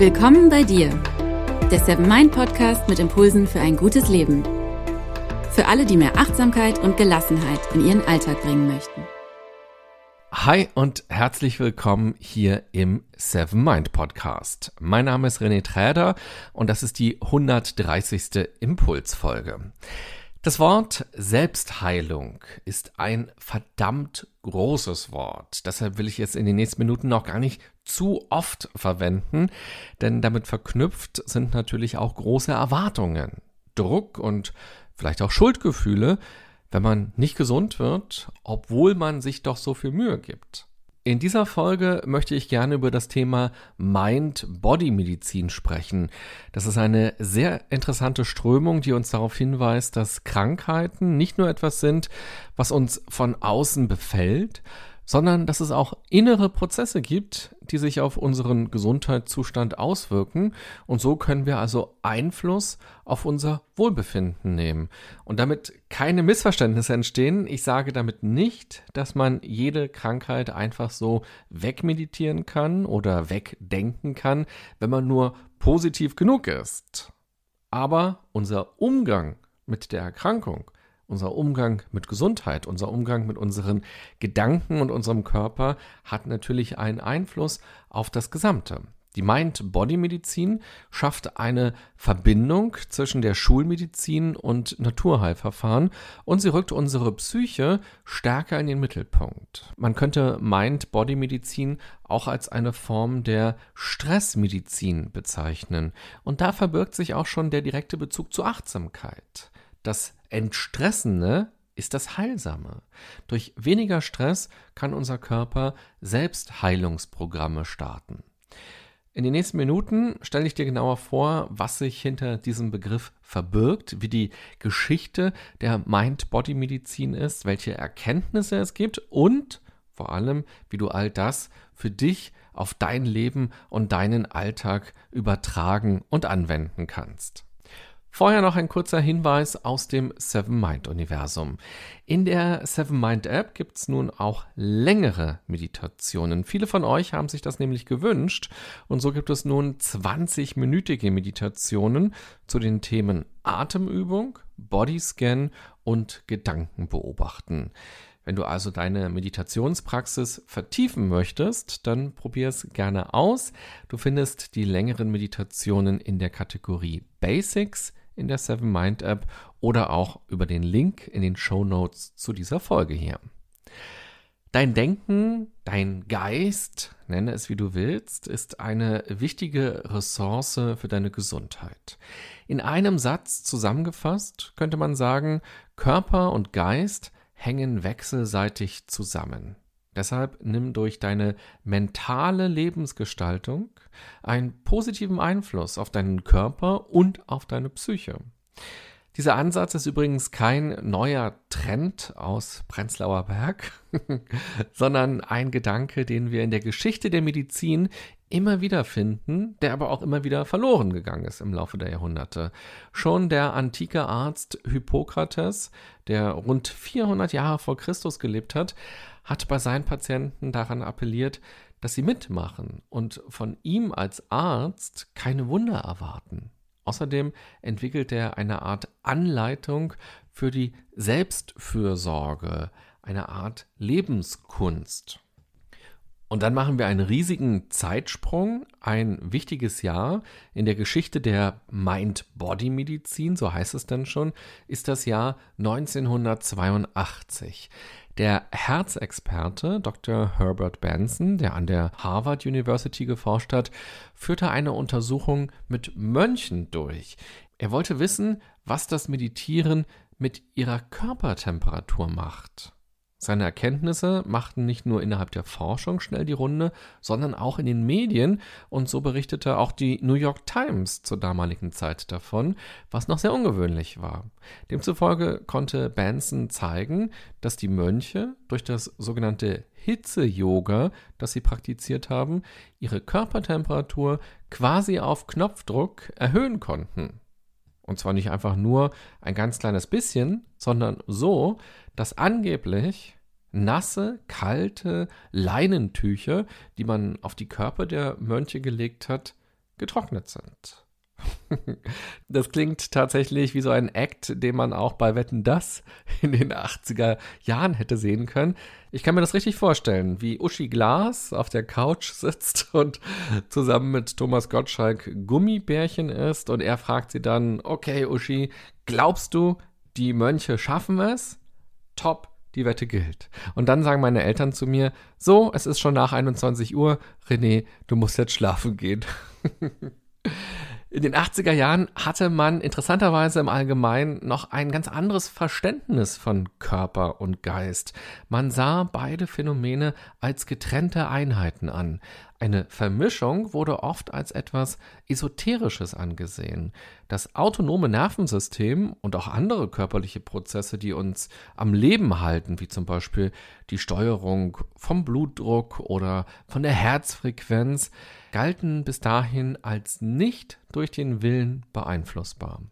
Willkommen bei dir, der Seven Mind Podcast mit Impulsen für ein gutes Leben. Für alle, die mehr Achtsamkeit und Gelassenheit in ihren Alltag bringen möchten. Hi und herzlich willkommen hier im Seven Mind Podcast. Mein Name ist René Träder und das ist die 130. Impulsfolge. Das Wort Selbstheilung ist ein verdammt großes Wort. Deshalb will ich es in den nächsten Minuten noch gar nicht zu oft verwenden, denn damit verknüpft sind natürlich auch große Erwartungen, Druck und vielleicht auch Schuldgefühle, wenn man nicht gesund wird, obwohl man sich doch so viel Mühe gibt. In dieser Folge möchte ich gerne über das Thema Mind-Body-Medizin sprechen. Das ist eine sehr interessante Strömung, die uns darauf hinweist, dass Krankheiten nicht nur etwas sind, was uns von außen befällt, sondern dass es auch innere Prozesse gibt, die sich auf unseren Gesundheitszustand auswirken. Und so können wir also Einfluss auf unser Wohlbefinden nehmen. Und damit keine Missverständnisse entstehen, ich sage damit nicht, dass man jede Krankheit einfach so wegmeditieren kann oder wegdenken kann, wenn man nur positiv genug ist. Aber unser Umgang mit der Erkrankung unser Umgang mit Gesundheit, unser Umgang mit unseren Gedanken und unserem Körper hat natürlich einen Einfluss auf das Gesamte. Die Mind-Body-Medizin schafft eine Verbindung zwischen der Schulmedizin und Naturheilverfahren und sie rückt unsere Psyche stärker in den Mittelpunkt. Man könnte Mind-Body-Medizin auch als eine Form der Stressmedizin bezeichnen. Und da verbirgt sich auch schon der direkte Bezug zur Achtsamkeit. Das Entstressende ist das Heilsame. Durch weniger Stress kann unser Körper selbst Heilungsprogramme starten. In den nächsten Minuten stelle ich dir genauer vor, was sich hinter diesem Begriff verbirgt, wie die Geschichte der Mind-Body-Medizin ist, welche Erkenntnisse es gibt und vor allem, wie du all das für dich auf dein Leben und deinen Alltag übertragen und anwenden kannst. Vorher noch ein kurzer Hinweis aus dem Seven Mind Universum. In der Seven Mind App gibt es nun auch längere Meditationen. Viele von euch haben sich das nämlich gewünscht und so gibt es nun 20-minütige Meditationen zu den Themen Atemübung, Bodyscan und Gedanken beobachten. Wenn du also deine Meditationspraxis vertiefen möchtest, dann probier es gerne aus. Du findest die längeren Meditationen in der Kategorie Basics in der Seven Mind App oder auch über den Link in den Show Notes zu dieser Folge hier. Dein Denken, dein Geist, nenne es wie du willst, ist eine wichtige Ressource für deine Gesundheit. In einem Satz zusammengefasst könnte man sagen, Körper und Geist hängen wechselseitig zusammen. Deshalb nimm durch deine mentale Lebensgestaltung einen positiven Einfluss auf deinen Körper und auf deine Psyche. Dieser Ansatz ist übrigens kein neuer Trend aus Prenzlauer Berg, sondern ein Gedanke, den wir in der Geschichte der Medizin immer wieder finden, der aber auch immer wieder verloren gegangen ist im Laufe der Jahrhunderte. Schon der antike Arzt Hippokrates, der rund 400 Jahre vor Christus gelebt hat, hat bei seinen Patienten daran appelliert, dass sie mitmachen und von ihm als Arzt keine Wunder erwarten. Außerdem entwickelt er eine Art Anleitung für die Selbstfürsorge, eine Art Lebenskunst. Und dann machen wir einen riesigen Zeitsprung. Ein wichtiges Jahr in der Geschichte der Mind-Body-Medizin, so heißt es dann schon, ist das Jahr 1982. Der Herzexperte Dr. Herbert Benson, der an der Harvard University geforscht hat, führte eine Untersuchung mit Mönchen durch. Er wollte wissen, was das Meditieren mit ihrer Körpertemperatur macht. Seine Erkenntnisse machten nicht nur innerhalb der Forschung schnell die Runde, sondern auch in den Medien und so berichtete auch die New York Times zur damaligen Zeit davon, was noch sehr ungewöhnlich war. Demzufolge konnte Benson zeigen, dass die Mönche durch das sogenannte Hitze-Yoga, das sie praktiziert haben, ihre Körpertemperatur quasi auf Knopfdruck erhöhen konnten. Und zwar nicht einfach nur ein ganz kleines bisschen, sondern so, dass angeblich nasse, kalte Leinentücher, die man auf die Körper der Mönche gelegt hat, getrocknet sind. Das klingt tatsächlich wie so ein Act, den man auch bei Wetten Das in den 80er Jahren hätte sehen können. Ich kann mir das richtig vorstellen, wie Uschi Glas auf der Couch sitzt und zusammen mit Thomas Gottschalk Gummibärchen isst und er fragt sie dann, okay Uschi, glaubst du, die Mönche schaffen es? Top, die Wette gilt. Und dann sagen meine Eltern zu mir, so, es ist schon nach 21 Uhr, René, du musst jetzt schlafen gehen. In den 80er Jahren hatte man interessanterweise im Allgemeinen noch ein ganz anderes Verständnis von Körper und Geist. Man sah beide Phänomene als getrennte Einheiten an. Eine Vermischung wurde oft als etwas Esoterisches angesehen. Das autonome Nervensystem und auch andere körperliche Prozesse, die uns am Leben halten, wie zum Beispiel die Steuerung vom Blutdruck oder von der Herzfrequenz, galten bis dahin als nicht durch den Willen beeinflussbar.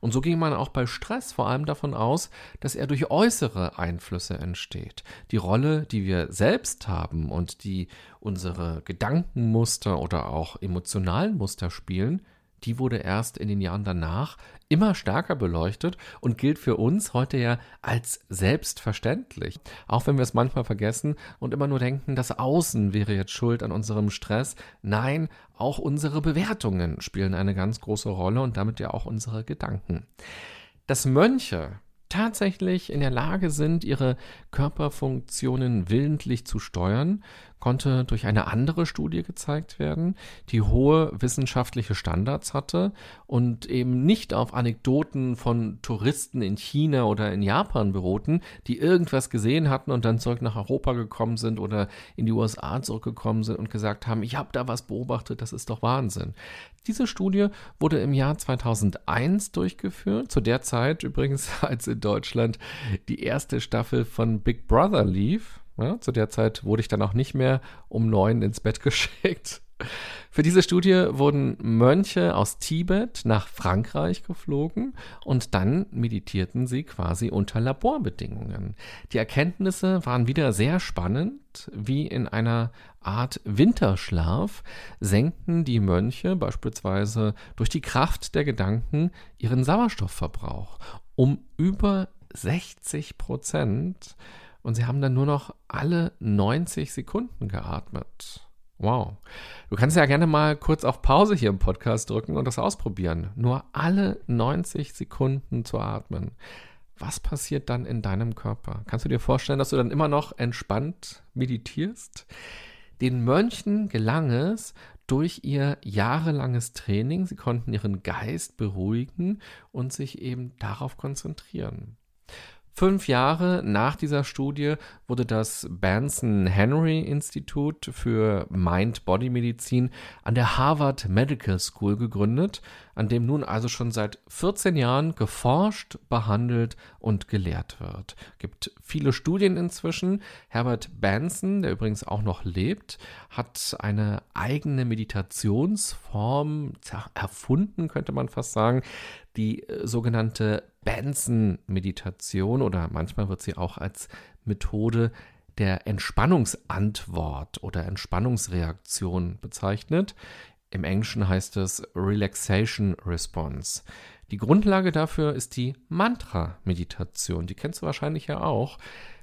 Und so ging man auch bei Stress vor allem davon aus, dass er durch äußere Einflüsse entsteht. Die Rolle, die wir selbst haben und die unsere Gedankenmuster oder auch emotionalen Muster spielen, die wurde erst in den Jahren danach immer stärker beleuchtet und gilt für uns heute ja als selbstverständlich. Auch wenn wir es manchmal vergessen und immer nur denken, das Außen wäre jetzt schuld an unserem Stress. Nein, auch unsere Bewertungen spielen eine ganz große Rolle und damit ja auch unsere Gedanken. Dass Mönche tatsächlich in der Lage sind, ihre Körperfunktionen willentlich zu steuern, konnte durch eine andere Studie gezeigt werden, die hohe wissenschaftliche Standards hatte und eben nicht auf Anekdoten von Touristen in China oder in Japan beruhten, die irgendwas gesehen hatten und dann zurück nach Europa gekommen sind oder in die USA zurückgekommen sind und gesagt haben, ich habe da was beobachtet, das ist doch Wahnsinn. Diese Studie wurde im Jahr 2001 durchgeführt, zu der Zeit übrigens, als in Deutschland die erste Staffel von Big Brother lief. Ja, zu der Zeit wurde ich dann auch nicht mehr um neun ins Bett geschickt. Für diese Studie wurden Mönche aus Tibet nach Frankreich geflogen und dann meditierten sie quasi unter Laborbedingungen. Die Erkenntnisse waren wieder sehr spannend, wie in einer Art Winterschlaf senkten die Mönche beispielsweise durch die Kraft der Gedanken ihren Sauerstoffverbrauch um über 60 Prozent und sie haben dann nur noch alle 90 Sekunden geatmet. Wow. Du kannst ja gerne mal kurz auf Pause hier im Podcast drücken und das ausprobieren. Nur alle 90 Sekunden zu atmen. Was passiert dann in deinem Körper? Kannst du dir vorstellen, dass du dann immer noch entspannt meditierst? Den Mönchen gelang es durch ihr jahrelanges Training, sie konnten ihren Geist beruhigen und sich eben darauf konzentrieren. Fünf Jahre nach dieser Studie wurde das Benson Henry Institut für Mind-Body-Medizin an der Harvard Medical School gegründet, an dem nun also schon seit 14 Jahren geforscht, behandelt und gelehrt wird. Es gibt viele Studien inzwischen. Herbert Benson, der übrigens auch noch lebt, hat eine eigene Meditationsform erfunden, könnte man fast sagen, die äh, sogenannte Benson-Meditation oder manchmal wird sie auch als Methode der Entspannungsantwort oder Entspannungsreaktion bezeichnet. Im Englischen heißt es Relaxation Response. Die Grundlage dafür ist die Mantra-Meditation. Die kennst du wahrscheinlich ja auch.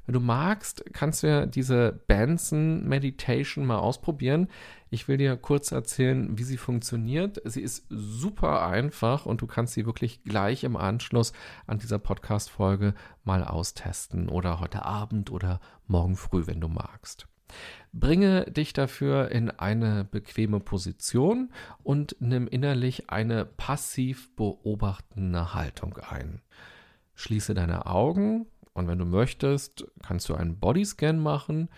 Wenn du magst, kannst du ja diese Benson Meditation mal ausprobieren. Ich will dir kurz erzählen, wie sie funktioniert. Sie ist super einfach und du kannst sie wirklich gleich im Anschluss an dieser Podcast-Folge mal austesten oder heute Abend oder morgen früh, wenn du magst. Bringe dich dafür in eine bequeme Position und nimm innerlich eine passiv beobachtende Haltung ein. Schließe deine Augen und wenn du möchtest, kannst du einen Bodyscan machen.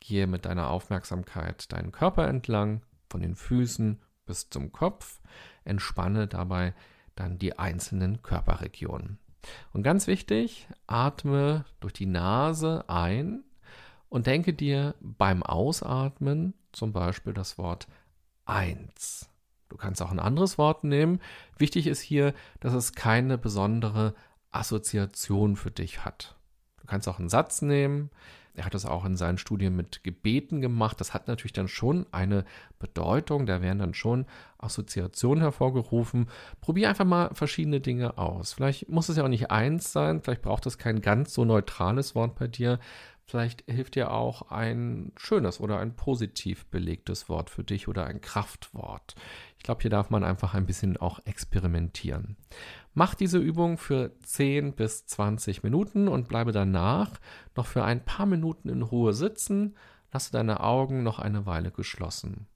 Gehe mit deiner Aufmerksamkeit deinen Körper entlang, von den Füßen bis zum Kopf. Entspanne dabei dann die einzelnen Körperregionen. Und ganz wichtig, atme durch die Nase ein und denke dir beim Ausatmen zum Beispiel das Wort 1. Du kannst auch ein anderes Wort nehmen. Wichtig ist hier, dass es keine besondere Assoziation für dich hat kannst auch einen Satz nehmen. Er hat das auch in seinen Studien mit Gebeten gemacht. Das hat natürlich dann schon eine Bedeutung. Da werden dann schon Assoziationen hervorgerufen. Probier einfach mal verschiedene Dinge aus. Vielleicht muss es ja auch nicht eins sein. Vielleicht braucht es kein ganz so neutrales Wort bei dir. Vielleicht hilft dir auch ein schönes oder ein positiv belegtes Wort für dich oder ein Kraftwort. Ich glaube, hier darf man einfach ein bisschen auch experimentieren. Mach diese Übung für 10 bis 20 Minuten und bleibe danach noch für ein paar Minuten in Ruhe sitzen. Lasse deine Augen noch eine Weile geschlossen.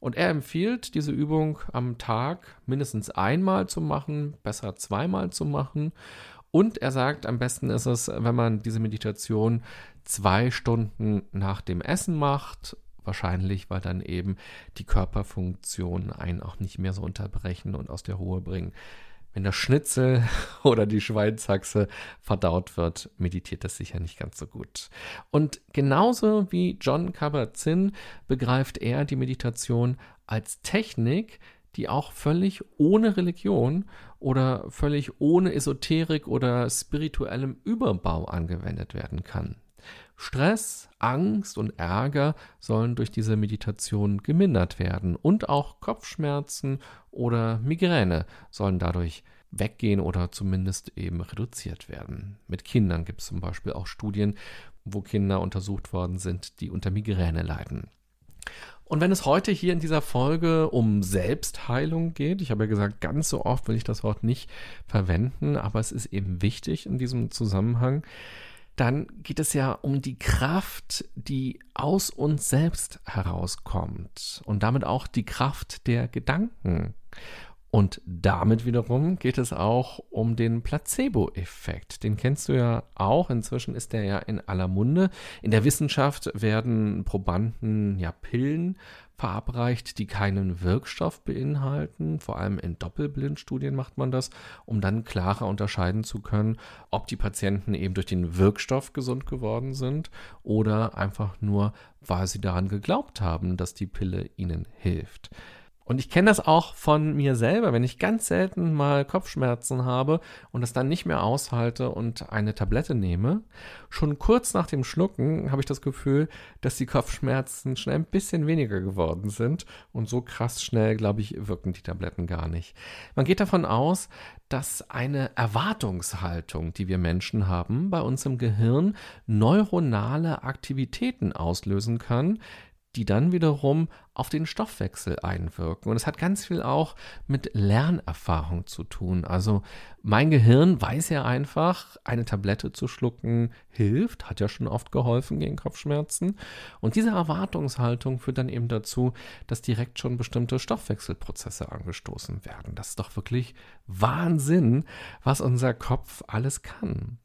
Und er empfiehlt, diese Übung am Tag mindestens einmal zu machen, besser zweimal zu machen. Und er sagt, am besten ist es, wenn man diese Meditation zwei Stunden nach dem Essen macht. Wahrscheinlich, weil dann eben die Körperfunktionen einen auch nicht mehr so unterbrechen und aus der Ruhe bringen. Wenn der Schnitzel oder die Schweinshaxe verdaut wird, meditiert das sicher nicht ganz so gut. Und genauso wie John Kabat-Zinn begreift er die Meditation als Technik, die auch völlig ohne Religion oder völlig ohne Esoterik oder spirituellem Überbau angewendet werden kann. Stress, Angst und Ärger sollen durch diese Meditation gemindert werden und auch Kopfschmerzen oder Migräne sollen dadurch weggehen oder zumindest eben reduziert werden. Mit Kindern gibt es zum Beispiel auch Studien, wo Kinder untersucht worden sind, die unter Migräne leiden. Und wenn es heute hier in dieser Folge um Selbstheilung geht, ich habe ja gesagt, ganz so oft will ich das Wort nicht verwenden, aber es ist eben wichtig in diesem Zusammenhang, dann geht es ja um die Kraft, die aus uns selbst herauskommt und damit auch die Kraft der Gedanken. Und damit wiederum geht es auch um den Placebo-Effekt. Den kennst du ja auch. Inzwischen ist der ja in aller Munde. In der Wissenschaft werden Probanden ja Pillen verabreicht, die keinen Wirkstoff beinhalten. Vor allem in Doppelblindstudien macht man das, um dann klarer unterscheiden zu können, ob die Patienten eben durch den Wirkstoff gesund geworden sind oder einfach nur, weil sie daran geglaubt haben, dass die Pille ihnen hilft. Und ich kenne das auch von mir selber, wenn ich ganz selten mal Kopfschmerzen habe und es dann nicht mehr aushalte und eine Tablette nehme. Schon kurz nach dem Schlucken habe ich das Gefühl, dass die Kopfschmerzen schnell ein bisschen weniger geworden sind und so krass schnell, glaube ich, wirken die Tabletten gar nicht. Man geht davon aus, dass eine Erwartungshaltung, die wir Menschen haben, bei uns im Gehirn neuronale Aktivitäten auslösen kann, die dann wiederum auf den Stoffwechsel einwirken. Und es hat ganz viel auch mit Lernerfahrung zu tun. Also mein Gehirn weiß ja einfach, eine Tablette zu schlucken hilft, hat ja schon oft geholfen gegen Kopfschmerzen. Und diese Erwartungshaltung führt dann eben dazu, dass direkt schon bestimmte Stoffwechselprozesse angestoßen werden. Das ist doch wirklich Wahnsinn, was unser Kopf alles kann.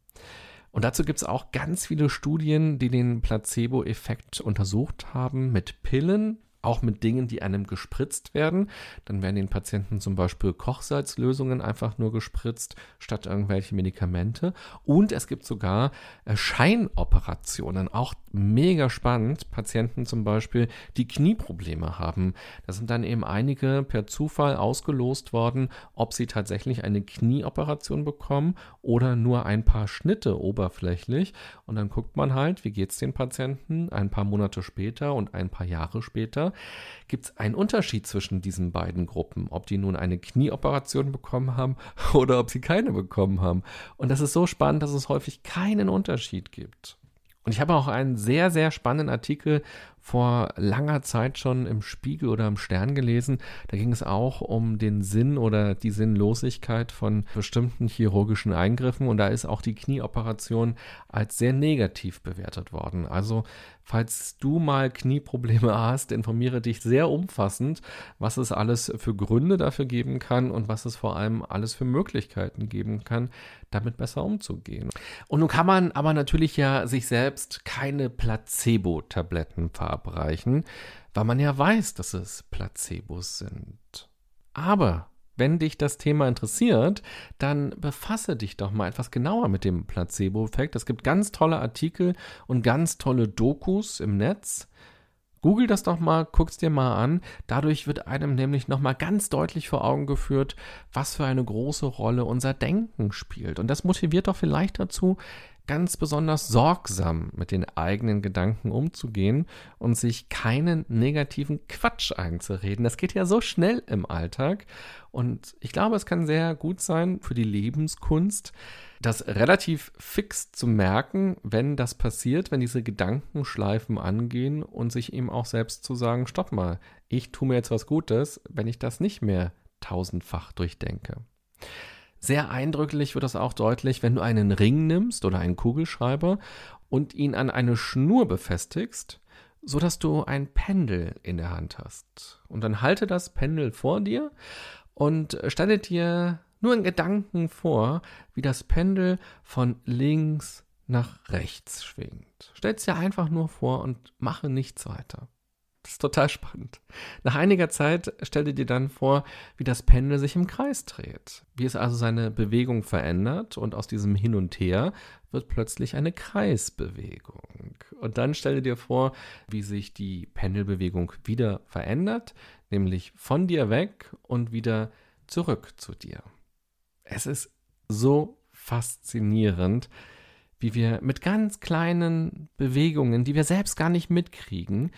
Und dazu gibt es auch ganz viele Studien, die den Placebo-Effekt untersucht haben mit Pillen, auch mit Dingen, die einem gespritzt werden. Dann werden den Patienten zum Beispiel Kochsalzlösungen einfach nur gespritzt, statt irgendwelche Medikamente. Und es gibt sogar äh, Scheinoperationen, auch mega spannend. Patienten zum Beispiel, die Knieprobleme haben. Da sind dann eben einige per Zufall ausgelost worden, ob sie tatsächlich eine Knieoperation bekommen oder nur ein paar Schnitte oberflächlich. Und dann guckt man halt, wie geht es den Patienten ein paar Monate später und ein paar Jahre später gibt es einen Unterschied zwischen diesen beiden Gruppen, ob die nun eine Knieoperation bekommen haben oder ob sie keine bekommen haben. Und das ist so spannend, dass es häufig keinen Unterschied gibt. Und ich habe auch einen sehr, sehr spannenden Artikel vor langer Zeit schon im Spiegel oder im Stern gelesen. Da ging es auch um den Sinn oder die Sinnlosigkeit von bestimmten chirurgischen Eingriffen. Und da ist auch die Knieoperation als sehr negativ bewertet worden. Also Falls du mal Knieprobleme hast, informiere dich sehr umfassend, was es alles für Gründe dafür geben kann und was es vor allem alles für Möglichkeiten geben kann, damit besser umzugehen. Und nun kann man aber natürlich ja sich selbst keine Placebo-Tabletten verabreichen, weil man ja weiß, dass es Placebos sind. Aber wenn dich das Thema interessiert, dann befasse dich doch mal etwas genauer mit dem Placebo-Effekt. Es gibt ganz tolle Artikel und ganz tolle Dokus im Netz. Google das doch mal, guck's dir mal an. Dadurch wird einem nämlich nochmal ganz deutlich vor Augen geführt, was für eine große Rolle unser Denken spielt. Und das motiviert doch vielleicht dazu, ganz besonders sorgsam mit den eigenen Gedanken umzugehen und sich keinen negativen Quatsch einzureden. Das geht ja so schnell im Alltag und ich glaube, es kann sehr gut sein für die Lebenskunst, das relativ fix zu merken, wenn das passiert, wenn diese Gedankenschleifen angehen und sich eben auch selbst zu sagen, stopp mal, ich tue mir jetzt was Gutes, wenn ich das nicht mehr tausendfach durchdenke. Sehr eindrücklich wird das auch deutlich, wenn du einen Ring nimmst oder einen Kugelschreiber und ihn an eine Schnur befestigst, so dass du ein Pendel in der Hand hast. Und dann halte das Pendel vor dir und stelle dir nur in Gedanken vor, wie das Pendel von links nach rechts schwingt. Stell es dir einfach nur vor und mache nichts weiter. Das ist total spannend. Nach einiger Zeit stell dir dann vor, wie das Pendel sich im Kreis dreht, wie es also seine Bewegung verändert und aus diesem Hin und Her wird plötzlich eine Kreisbewegung. Und dann stell dir vor, wie sich die Pendelbewegung wieder verändert, nämlich von dir weg und wieder zurück zu dir. Es ist so faszinierend, wie wir mit ganz kleinen Bewegungen, die wir selbst gar nicht mitkriegen,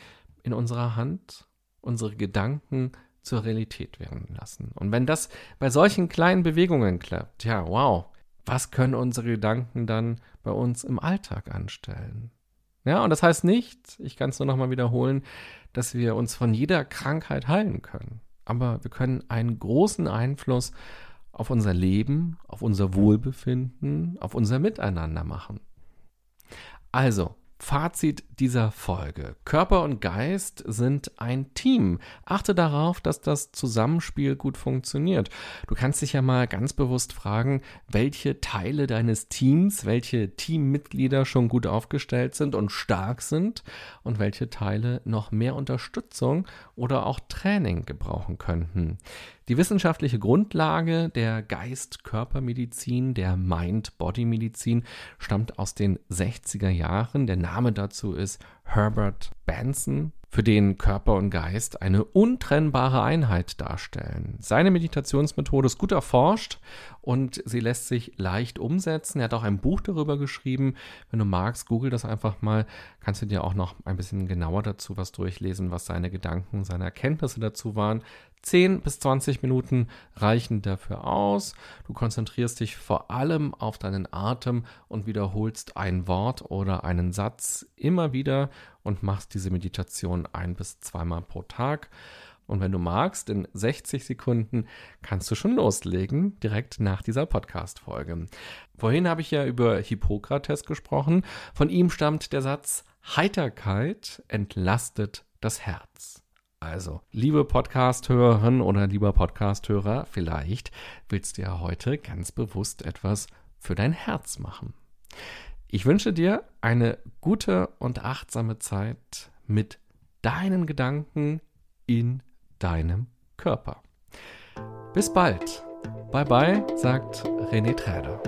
in unserer Hand unsere Gedanken zur Realität werden lassen. Und wenn das bei solchen kleinen Bewegungen klappt, ja, wow, was können unsere Gedanken dann bei uns im Alltag anstellen? Ja, und das heißt nicht, ich kann es nur nochmal wiederholen, dass wir uns von jeder Krankheit heilen können. Aber wir können einen großen Einfluss auf unser Leben, auf unser Wohlbefinden, auf unser Miteinander machen. Also, Fazit dieser Folge. Körper und Geist sind ein Team. Achte darauf, dass das Zusammenspiel gut funktioniert. Du kannst dich ja mal ganz bewusst fragen, welche Teile deines Teams, welche Teammitglieder schon gut aufgestellt sind und stark sind und welche Teile noch mehr Unterstützung oder auch Training gebrauchen könnten. Die wissenschaftliche Grundlage der Geist-Körpermedizin, der Mind-Body-Medizin, stammt aus den 60er Jahren. Der Name dazu ist Herbert Benson für den Körper und Geist eine untrennbare Einheit darstellen. Seine Meditationsmethode ist gut erforscht und sie lässt sich leicht umsetzen. Er hat auch ein Buch darüber geschrieben. Wenn du magst, google das einfach mal. Kannst du dir auch noch ein bisschen genauer dazu was durchlesen, was seine Gedanken, seine Erkenntnisse dazu waren. 10 bis 20 Minuten reichen dafür aus. Du konzentrierst dich vor allem auf deinen Atem und wiederholst ein Wort oder einen Satz immer wieder und machst diese Meditation ein bis zweimal pro Tag. Und wenn du magst, in 60 Sekunden kannst du schon loslegen, direkt nach dieser Podcast-Folge. Vorhin habe ich ja über Hippokrates gesprochen. Von ihm stammt der Satz, Heiterkeit entlastet das Herz. Also, liebe Podcast-Hörerin oder lieber Podcast-Hörer, vielleicht willst du ja heute ganz bewusst etwas für dein Herz machen. Ich wünsche dir eine gute und achtsame Zeit mit deinen Gedanken in deinem Körper. Bis bald. Bye bye, sagt René Träder.